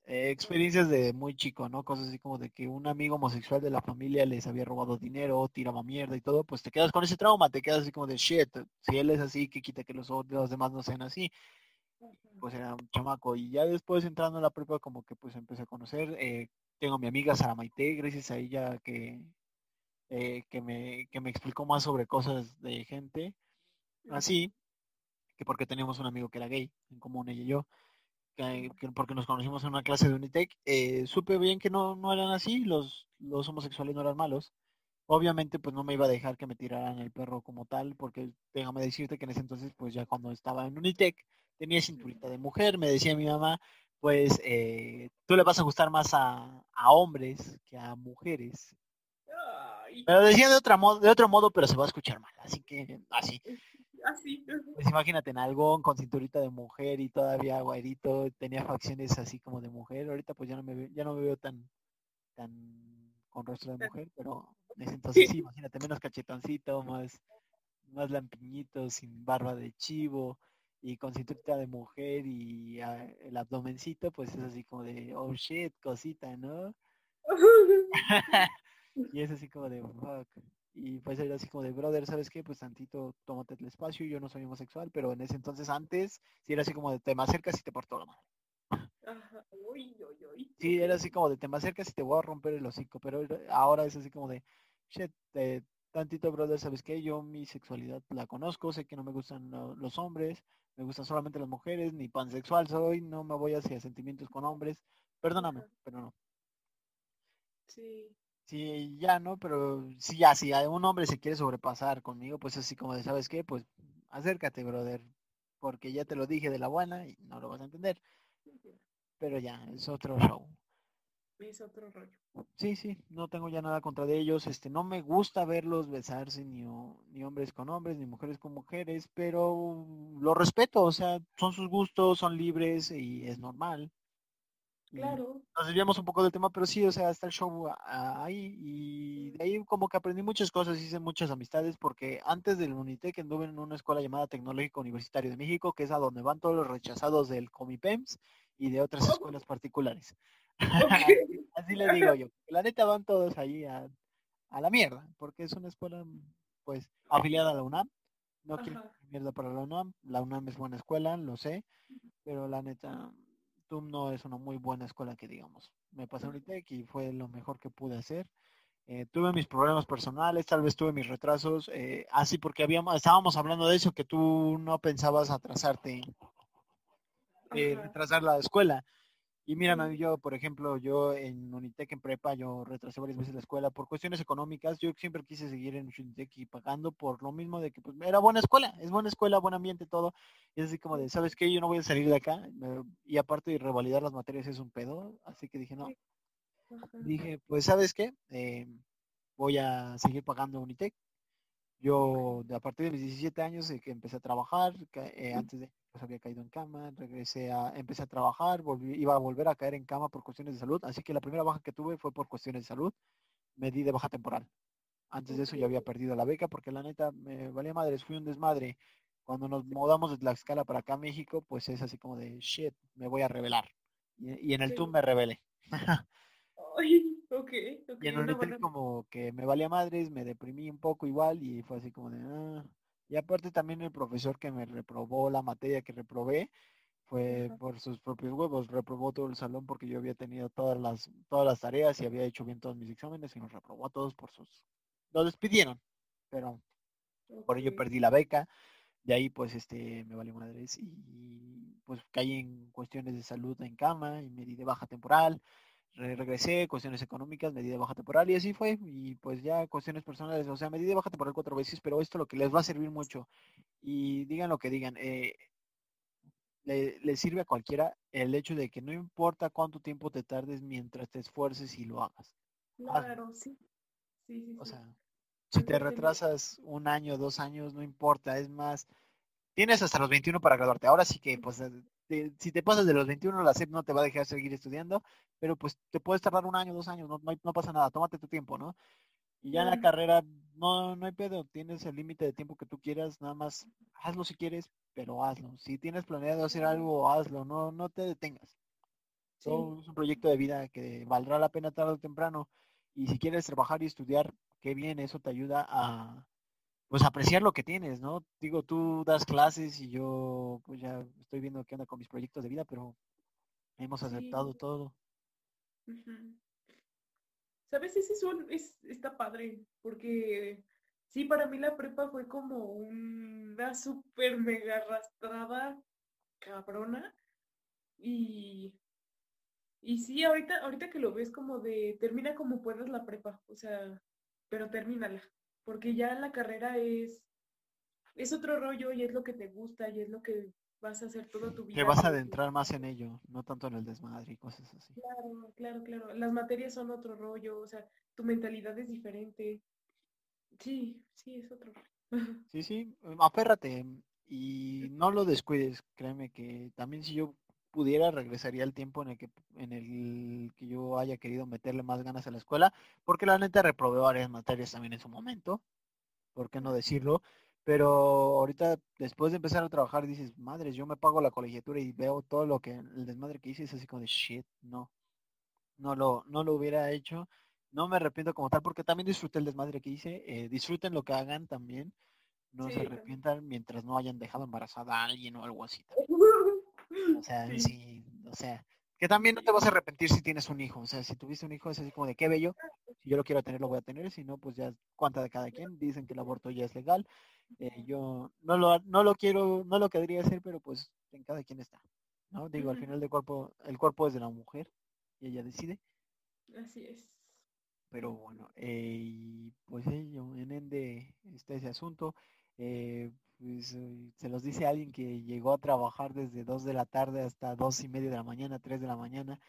Eh, experiencias de muy chico, ¿no? Cosas así como de que un amigo homosexual de la familia les había robado dinero, tiraba mierda y todo, pues te quedas con ese trauma, te quedas así como de shit, si él es así, que quita que los, los demás no sean así. Pues era un chamaco. Y ya después entrando en la prepa, como que pues empecé a conocer. Eh, tengo a mi amiga Sara Maite, gracias a ella que, eh, que, me, que me explicó más sobre cosas de gente así, que porque teníamos un amigo que era gay, en común ella y yo, que, porque nos conocimos en una clase de Unitec, eh, supe bien que no, no eran así, los, los homosexuales no eran malos. Obviamente pues no me iba a dejar que me tiraran el perro como tal, porque déjame decirte que en ese entonces pues ya cuando estaba en Unitec tenía cinturita de mujer, me decía mi mamá, pues eh, tú le vas a gustar más a, a hombres que a mujeres. Pero decía de otra modo, de otro modo, pero se va a escuchar mal, así que así. Así. Pues imagínate en algo con cinturita de mujer y todavía guairito, tenía facciones así como de mujer. Ahorita pues ya no me ya no me veo tan tan con rostro de mujer, pero en ese entonces sí, imagínate menos cachetoncito, más más lampiñito, sin barba de chivo y con cinturita de mujer y ah, el abdomencito pues es así como de oh shit, cosita, ¿no? y es así como de fuck. Y pues era así como de, brother, ¿sabes qué? Pues tantito, tómate el espacio, yo no soy homosexual, pero en ese entonces antes, sí era así como de, te me acercas y te porto la mano. Sí, era así como de, te me acercas y te voy a romper el hocico, pero ahora es así como de, shit, tantito, brother, ¿sabes qué? Yo mi sexualidad la conozco, sé que no me gustan los hombres, me gustan solamente las mujeres, ni pansexual soy, no me voy hacia sentimientos con hombres, perdóname, pero no. Sí. Sí, ya no, pero sí, ya, si un hombre se quiere sobrepasar conmigo, pues así como de, ¿sabes qué? Pues acércate, brother, porque ya te lo dije de la buena y no lo vas a entender. Pero ya, es otro show. Es otro rollo. Sí, sí, no tengo ya nada contra de ellos. Este, no me gusta verlos besarse ni, ni hombres con hombres, ni mujeres con mujeres, pero lo respeto, o sea, son sus gustos, son libres y es normal. Claro. Nos desviamos un poco del tema, pero sí, o sea, está el show ahí y de ahí como que aprendí muchas cosas, hice muchas amistades, porque antes del Unitec anduve en una escuela llamada Tecnológico Universitario de México, que es a donde van todos los rechazados del Comipems y de otras escuelas particulares. Así le digo yo. La neta van todos ahí a, la mierda, porque es una escuela pues afiliada a la UNAM. No quiero mierda para la UNAM. La UNAM es buena escuela, lo sé, pero la neta TUM no es una muy buena escuela que digamos. Me pasé un ITEC y fue lo mejor que pude hacer. Eh, tuve mis problemas personales, tal vez tuve mis retrasos, eh, así porque habíamos, estábamos hablando de eso, que tú no pensabas atrasarte, eh, retrasar la escuela. Y mira, yo, por ejemplo, yo en Unitec en prepa, yo retrasé varias veces la escuela por cuestiones económicas. Yo siempre quise seguir en Unitec y pagando por lo mismo de que pues, era buena escuela, es buena escuela, buen ambiente, todo. Y es así como de, ¿sabes qué? Yo no voy a salir de acá. Y aparte de revalidar las materias es un pedo. Así que dije, no. Dije, pues, ¿sabes qué? Eh, voy a seguir pagando Unitec. Yo, a partir de mis 17 años, que empecé a trabajar, eh, antes de pues había caído en cama, regresé a, empecé a trabajar, volví, iba a volver a caer en cama por cuestiones de salud, así que la primera baja que tuve fue por cuestiones de salud, me di de baja temporal. Antes de eso ya había perdido la beca porque la neta me valía madres, fui un desmadre. Cuando nos mudamos de la escala para acá a México, pues es así como de shit, me voy a revelar. Y, en el TUM me rebelé. Okay, y en un como que me valía madres, me deprimí un poco igual y fue así como de, ah, y aparte también el profesor que me reprobó la materia que reprobé fue por sus propios huevos, reprobó todo el salón porque yo había tenido todas las todas las tareas y había hecho bien todos mis exámenes y nos reprobó a todos por sus lo despidieron, pero por ello perdí la beca. De ahí pues este me valió madres y pues caí en cuestiones de salud en cama y me di de baja temporal regresé, cuestiones económicas, me di de baja temporal y así fue. Y pues ya cuestiones personales, o sea, me di de baja temporal cuatro veces, pero esto lo que les va a servir mucho. Y digan lo que digan, eh, le, sirve a cualquiera el hecho de que no importa cuánto tiempo te tardes mientras te esfuerces y lo hagas. Claro, sí. Sí, sí, O sea, si te retrasas un año, dos años, no importa, es más, tienes hasta los 21 para graduarte. Ahora sí que, pues, si te pasas de los 21, la SEP no te va a dejar seguir estudiando, pero pues te puedes tardar un año, dos años, no, no, pasa nada, tómate tu tiempo, ¿no? Y ya en la carrera no, no hay pedo, tienes el límite de tiempo que tú quieras, nada más hazlo si quieres, pero hazlo. Si tienes planeado hacer algo, hazlo, no, no te detengas. es un proyecto de vida que valdrá la pena tarde o temprano. Y si quieres trabajar y estudiar, qué bien, eso te ayuda a, pues apreciar lo que tienes, ¿no? Digo, tú das clases y yo pues ya estoy viendo qué onda con mis proyectos de vida, pero hemos aceptado todo. ¿Sabes? Ese es un, es, está padre, porque sí, para mí la prepa fue como una súper mega arrastrada cabrona. Y, y sí, ahorita, ahorita que lo ves como de, termina como puedas la prepa, o sea, pero termínala porque ya la carrera es, es otro rollo y es lo que te gusta y es lo que vas a hacer toda tu vida. Te vas a adentrar más en ello, no tanto en el desmadre y cosas así. Claro, claro, claro. Las materias son otro rollo, o sea, tu mentalidad es diferente. Sí, sí, es otro rollo. Sí, sí, aférrate y no lo descuides, créeme que también si yo pudiera regresaría el tiempo en el que en el que yo haya querido meterle más ganas a la escuela, porque la neta reprobé varias materias también en su momento, ¿por qué no decirlo? Pero ahorita, después de empezar a trabajar, dices, madres, yo me pago la colegiatura y veo todo lo que, el desmadre que hice, es así como de shit, no, no lo, no lo hubiera hecho, no me arrepiento como tal, porque también disfruté el desmadre que hice, eh, disfruten lo que hagan también, no se arrepientan mientras no hayan dejado embarazada a alguien o algo así. O sea, sí. o sea, que también no te vas a arrepentir si tienes un hijo. O sea, si tuviste un hijo es así como de qué bello. Si yo lo quiero tener, lo voy a tener. Si no, pues ya cuenta de cada quien. Dicen que el aborto ya es legal. Eh, yo no lo, no lo quiero, no lo querría hacer, pero pues en cada quien está. ¿no? Digo, al final del cuerpo, el cuerpo es de la mujer y ella decide. Así es. Pero bueno, eh, pues ello, en ende está ese asunto. Eh, pues, eh, se los dice alguien que llegó a trabajar desde 2 de la tarde hasta dos y media de la mañana, 3 de la mañana,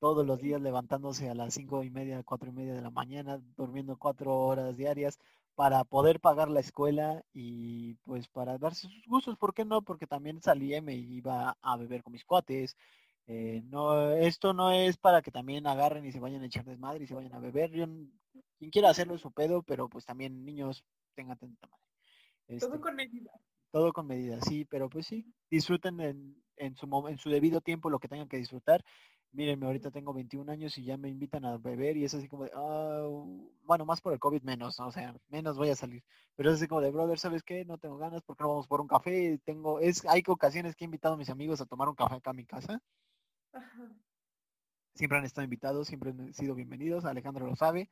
todos los días levantándose a las cinco y media, cuatro y media de la mañana, durmiendo cuatro horas diarias para poder pagar la escuela y pues para darse sus gustos, ¿por qué no? Porque también salía, me iba a beber con mis cuates. Eh, no, esto no es para que también agarren y se vayan a echar desmadre y se vayan a beber. Yo, quien quiera hacerlo es su pedo, pero pues también niños tengan tanta madre todo este, con medida. Todo con medida, sí, pero pues sí, disfruten en, en, su, en su debido tiempo lo que tengan que disfrutar. Mírenme, ahorita tengo 21 años y ya me invitan a beber y es así como de, ah, bueno, más por el COVID menos, o sea, menos voy a salir. Pero es así como de, brother, ¿sabes qué? No tengo ganas porque no vamos por un café. Tengo, es, hay ocasiones que he invitado a mis amigos a tomar un café acá a mi casa. Siempre han estado invitados, siempre han sido bienvenidos, Alejandro lo sabe.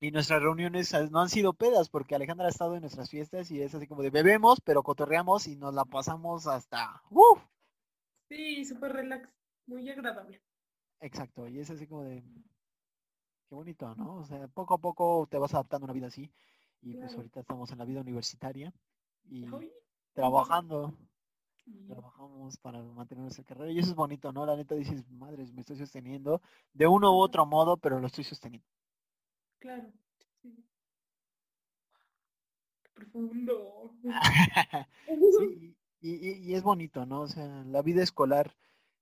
Y nuestras reuniones no han sido pedas porque Alejandra ha estado en nuestras fiestas y es así como de bebemos, pero cotorreamos y nos la pasamos hasta... ¡Uf! Sí, súper relax. muy agradable. Exacto, y es así como de, qué bonito, ¿no? O sea, poco a poco te vas adaptando a una vida así, y pues ahorita estamos en la vida universitaria y Ay, trabajando, sí, trabajamos para mantener nuestra carrera, y eso es bonito, ¿no? La neta dices, madres, me estoy sosteniendo de uno u otro modo, pero lo estoy sosteniendo. Claro. sí. Qué profundo. Sí, y, y- y es bonito, ¿no? O sea, la vida escolar,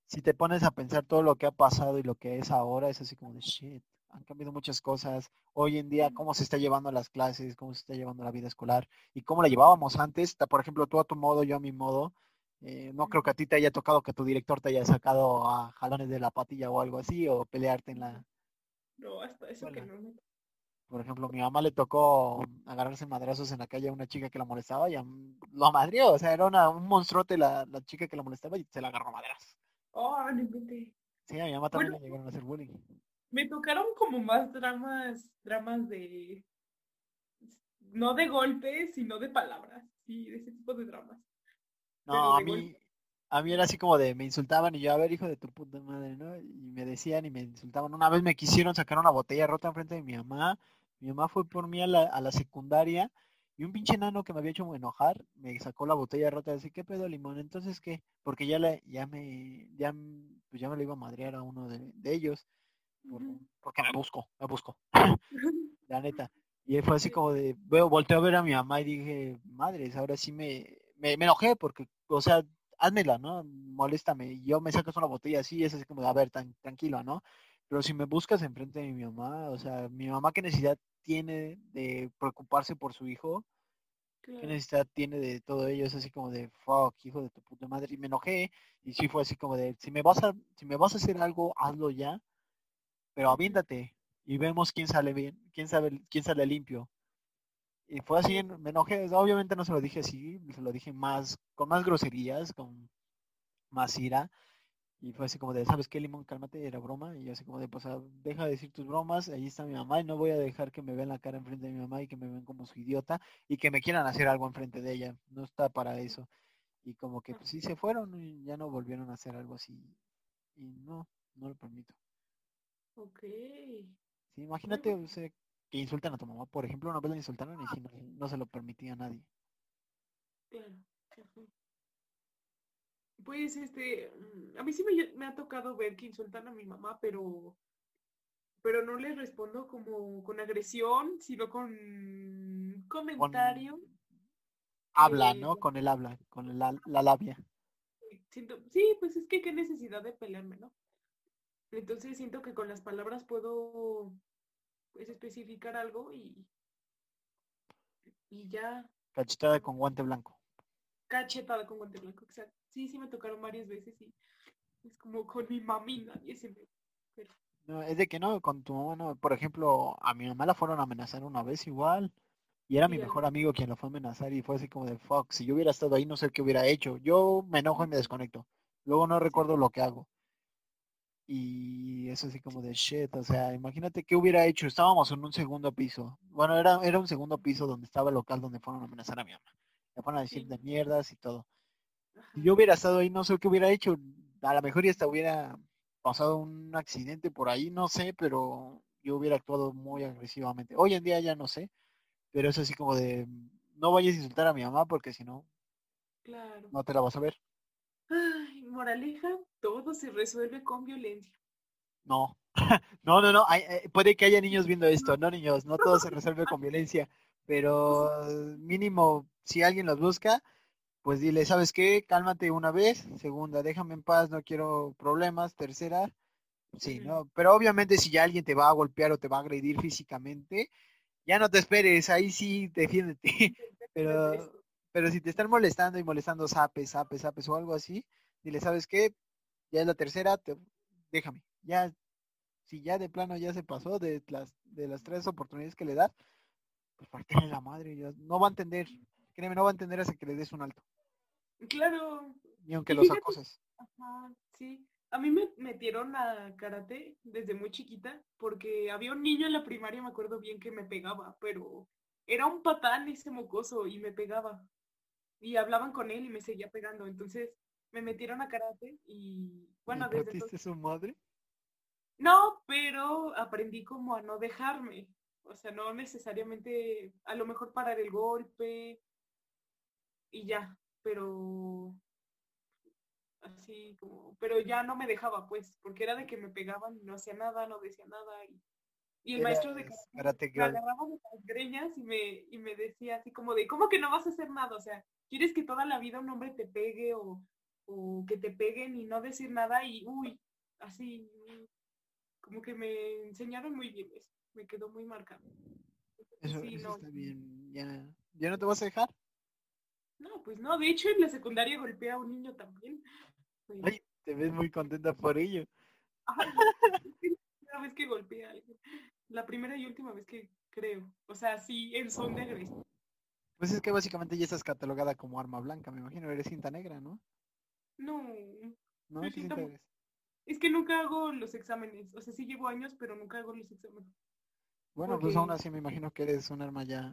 si te pones a pensar todo lo que ha pasado y lo que es ahora, es así como de shit. Han cambiado muchas cosas. Hoy en día, cómo se está llevando las clases, cómo se está llevando la vida escolar y cómo la llevábamos antes. Por ejemplo, tú a tu modo, yo a mi modo. Eh, no creo que a ti te haya tocado que tu director te haya sacado a jalones de la patilla o algo así, o pelearte en la... No, hasta eso que no me... Por ejemplo, mi mamá le tocó agarrarse madrazos en la calle a una chica que la molestaba y a- lo madrió. O sea, era una, un monstruote la, la chica que la molestaba y se la agarró a madrazos. Oh, no inventes. Sí, a mi mamá también Bueno. le llegaron a hacer bullying. Me tocaron como más dramas, dramas de... No de golpes, sino de palabras. Sí, de ese tipo de dramas. No, a mí, golpe. A mí era así como de, me insultaban y yo, a ver, hijo de tu puta madre, ¿no? Y me decían y me insultaban. Una vez me quisieron sacar una botella rota enfrente de mi mamá. Mi mamá fue por mí a la, a la secundaria y un pinche nano que me había hecho enojar me sacó la botella rota. Así, ¿qué pedo, limón? Entonces, ¿qué? Porque ya, le, ya me, ya, pues ya me lo iba a madrear a uno de, de ellos. por- porque me busco, me busco, la neta. Y fue así Sí. como de, veo, volteé a ver a mi mamá y dije, madres, ahora sí me, me, me enojé porque, o sea, házmela, ¿no? Moléstame. Y yo me sacas una botella así, es así como de, a ver, tan, tranquilo, ¿no? Pero si me buscas enfrente de mi mamá, o sea, mi mamá qué necesidad tiene de preocuparse por su hijo, qué Claro. necesidad tiene de todo ello, es así como de, fuck, hijo de tu puta madre. Y me enojé y sí fue así como de, si me vas a, si me vas a hacer algo, hazlo ya, pero Ujú. aviéntate y vemos quién sale bien, quién sabe, quién sale limpio. Y fue así, me enojé, obviamente no se lo dije así, se lo dije más, con más groserías, con más ira. Y fue así como de, ¿sabes qué, Limón? Cálmate, era broma. Y yo así como de, pues ah, deja de decir tus bromas, ahí está mi mamá y no voy a dejar que me vean la cara enfrente de mi mamá y que me ven como su idiota y que me quieran hacer algo enfrente de ella. No está para eso. Y como que pues sí se fueron y ya no volvieron a hacer algo así. Y no, no lo permito. Ok. Sí, imagínate, o sea, que insultan a tu mamá, por ejemplo, una vez la insultaron y sí, no, no se lo permitía a nadie. Claro. Pues este, mm, a mí sí me, me ha tocado ver que insultan a mi mamá, pero pero no les respondo como con agresión, sino con Con comentario. habla, eh, ¿no? Con el habla, con la, la labia. siento, sí, pues es que qué necesidad de pelearme, ¿no? Entonces siento que con las palabras puedo pues especificar algo y, y ya Cachetada con guante blanco. cachetada con guante blanco, exacto. Sí, sí me tocaron varias veces y es como con mi mami nadie se me... pero- No, es de que no, con tu mamá no. Por ejemplo, a mi mamá la fueron a amenazar una vez igual. Y era mi Sí, mejor amigo quien lo fue a amenazar y fue así como de fuck, si yo hubiera estado ahí no sé qué hubiera hecho. Yo me enojo y me desconecto. Luego no recuerdo lo que hago. Y es así como de shit, o sea, imagínate qué hubiera hecho. Estábamos en un segundo piso. Bueno, era, era un segundo piso donde estaba el local donde fueron a amenazar a mi mamá. Le fueron a decir Sí. de mierdas y todo. Si yo hubiera estado ahí, no sé qué hubiera hecho. A lo mejor ya hasta hubiera pasado un accidente por ahí, no sé, pero yo hubiera actuado muy agresivamente. Hoy en día ya no sé, pero es así como de, no vayas a insultar a mi mamá porque si no, Claro. no te la vas a ver. Ay, moraleja, todo se resuelve con violencia. No, no, no, no, hay- eh, puede que haya niños viendo esto, no niños, no todo se resuelve con violencia, pero mínimo, si alguien los busca, pues dile, ¿sabes qué? Cálmate una vez, segunda, déjame en paz, no quiero problemas, tercera, sí. ¿no? Pero obviamente si ya alguien te va a golpear o te va a agredir físicamente, ya no te esperes, ahí sí, defiéndete, pero, pero si te están molestando y molestando zapes, zapes, zapes o algo así, dile, ¿sabes qué? Ya es la tercera, te- déjame, ya, si ya de plano ya se pasó de las, de las tres oportunidades que le das, pues partirle la madre, ya no va a entender, créeme, no va a entender hasta que le des un alto, Claro, ni aunque Y los fíjate- acoses. ajá, sí. A mí me metieron a karate desde muy chiquita porque había un niño en la primaria, me acuerdo bien, que me pegaba, pero era un patán ese mocoso y me pegaba. Y hablaban con él y me seguía pegando. Entonces me metieron a karate y bueno, ¿Y desde entonces... su madre? No, pero aprendí como a no dejarme. O sea, no necesariamente, a lo mejor parar el golpe y ya, pero así como, pero ya no me dejaba pues, porque era de que me pegaban y no hacía nada, no decía nada y, y el maestro de karate me agarraba de las greñas y me, y me decía así como de, ¿cómo que no vas a hacer nada? O sea, ¿quieres que toda la vida un hombre te pegue o, o que te peguen y no decir nada? Y uy, así, como que me enseñaron muy bien eso, me quedó muy marcado. Eso, sí, eso no, está bien. ¿Ya, ¿Ya no te vas a dejar? no, pues no, de hecho en la secundaria golpeé a un niño también. Pues, Ay, te ves muy contenta por ello. ay, es la primera vez que golpeé a alguien. La primera y última vez que creo. O sea, sí, en son de agresión. Pues es que básicamente ya estás catalogada como arma blanca, me imagino. Eres cinta negra, ¿no? No, es que nunca hago los exámenes. O sea, sí llevo años, pero nunca hago los exámenes. Bueno, pues aún así me imagino que eres un arma ya...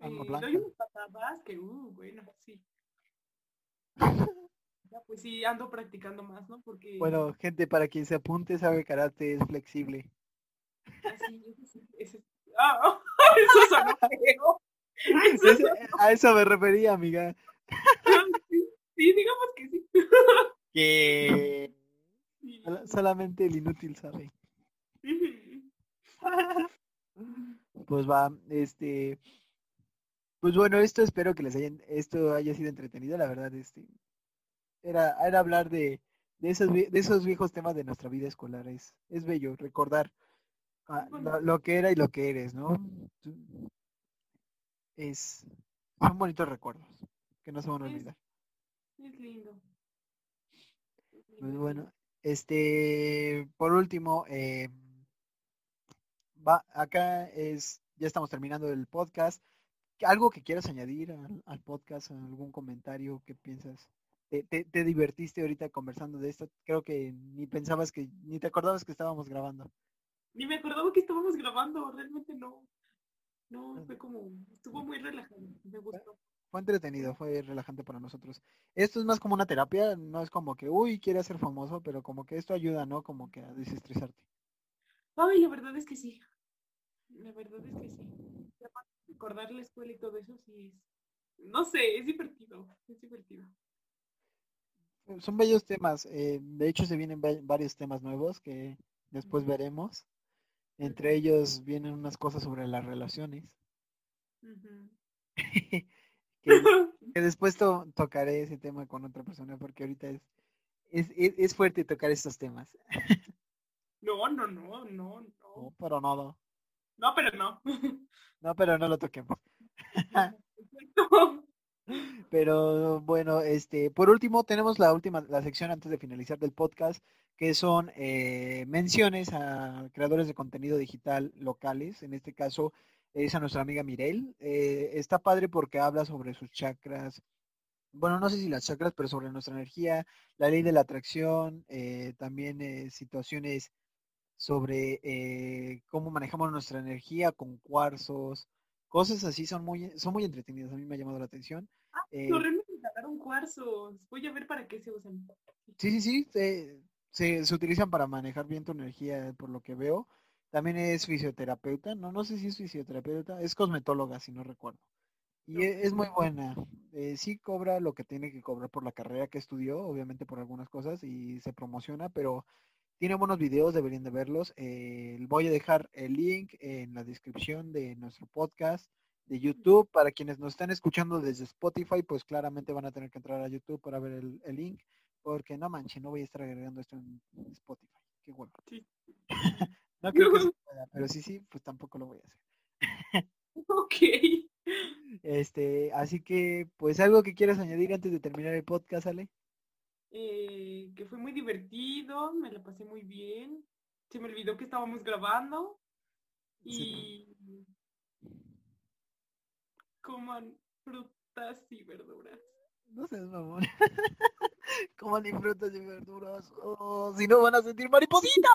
Arma Eh, blanca. doy unas patadas que, uh, bueno, sí. Ya, pues sí, ando practicando más, ¿no? Porque Bueno, gente, para quien se apunte, sabe karate es flexible. así, eso sí, eso sí. Ah, eso sonó feo. Eso Ese- a eso me refería, amiga. Sí, digamos que sí. Que solamente el inútil sabe. Pues va, este, pues bueno, esto espero que les hayan, esto haya sido entretenido, la verdad, este, era, era hablar de, de esos, de esos viejos temas de nuestra vida escolar, es, es bello recordar ah, lo, lo que era y lo que eres, ¿no? Es, son bonitos recuerdos que no se van a Es- olvidar. Es lindo. Es Pues bueno, este, por último, eh, va, acá es, ya estamos terminando el podcast. ¿Algo que quieras añadir al, al podcast? ¿Algún comentario? ¿Qué piensas? ¿Te, te, te divertiste ahorita conversando de esto? Creo que ni pensabas que, ni te acordabas que estábamos grabando. Ni me acordaba que estábamos grabando, realmente no. No, fue como, estuvo muy relajado, me gustó. Fue entretenido, fue relajante para nosotros. Esto es más como una terapia, no es como que, uy, quiere ser famoso, pero como que esto ayuda, ¿no? Como que a desestresarte. Ay, la verdad es que sí. La verdad es que sí. Recordar la escuela y todo eso sí es, no sé, es divertido, es divertido. Son bellos temas. eh, de hecho, se vienen va- varios temas nuevos que después veremos. Entre ellos vienen unas cosas sobre las relaciones. que, que después to- tocaré ese tema con otra persona porque ahorita es, es, es, es fuerte tocar estos temas. No, no, no, no, No, no. pero no, No, pero no. no, pero no lo toquemos. Exacto. Pero bueno, este, por último tenemos la última, la sección antes de finalizar del podcast, que son eh, menciones a creadores de contenido digital locales. En este caso es a nuestra amiga Mirel. Eh, está padre porque habla sobre sus chakras. Bueno, no sé si las chakras, pero sobre nuestra energía, la ley de la atracción, eh, también eh, situaciones sobre eh, cómo manejamos nuestra energía con cuarzos, cosas así son muy, son muy entretenidas. A mí me ha llamado la atención. Eh, No, realmente sacaron cuarzos. Voy a ver para qué se usan. Sí, sí, sí, se, se, se utilizan para manejar bien tu energía, por lo que veo. También es fisioterapeuta, no, no sé si es fisioterapeuta, es cosmetóloga, si no recuerdo. Y e- es muy buena. Eh, sí cobra lo que tiene que cobrar por la carrera que estudió, obviamente por algunas cosas, y se promociona, pero tiene buenos videos, deberían de verlos. Eh, voy a dejar el link en la descripción de nuestro podcast de YouTube. Para quienes nos están escuchando desde Spotify, pues claramente van a tener que entrar a YouTube para ver el, el link, porque no manches, no voy a estar agregando esto en Spotify. Qué bueno. Sí. No creo que se pueda, pero sí, sí, pues tampoco lo voy a hacer. Ok. Este, así que, pues algo que quieras añadir antes de terminar el podcast, Ale. Eh, que fue muy divertido, me la pasé muy bien. Se me olvidó que estábamos grabando. Y coman frutas y verduras. No seas mamón. Coman ni frutas y verduras. Oh, si no van a sentir maripositas.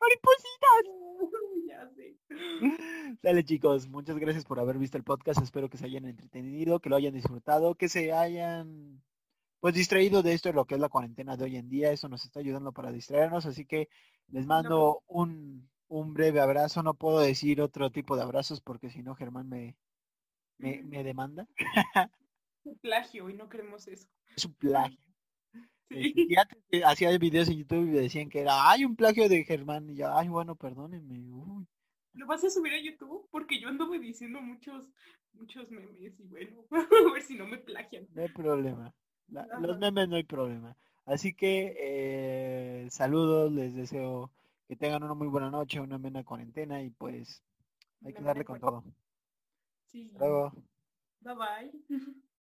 Maripositas. ya sé. Dale chicos, muchas gracias por haber visto el podcast. Espero que se hayan entretenido, que lo hayan disfrutado, que se hayan pues distraído de esto de lo que es la cuarentena de hoy en día. Eso nos está ayudando para distraernos. Así que les mando un, un breve abrazo. No puedo decir otro tipo de abrazos porque si no Germán me, me, me demanda. Un plagio y no queremos eso. Es un plagio. Sí. Y antes hacía videos en YouTube y decían que era, hay un plagio de Germán. Y yo, ay, bueno, perdónenme. Uy. ¿Lo vas a subir a YouTube? Porque yo anduve diciendo muchos, muchos memes y bueno, a ver si no me plagian. No hay problema. La- los memes no hay problema. Así que eh, saludos, les deseo que tengan una muy buena noche, una buena cuarentena y pues hay que darle con todo. Sí. Hasta luego. Bye bye.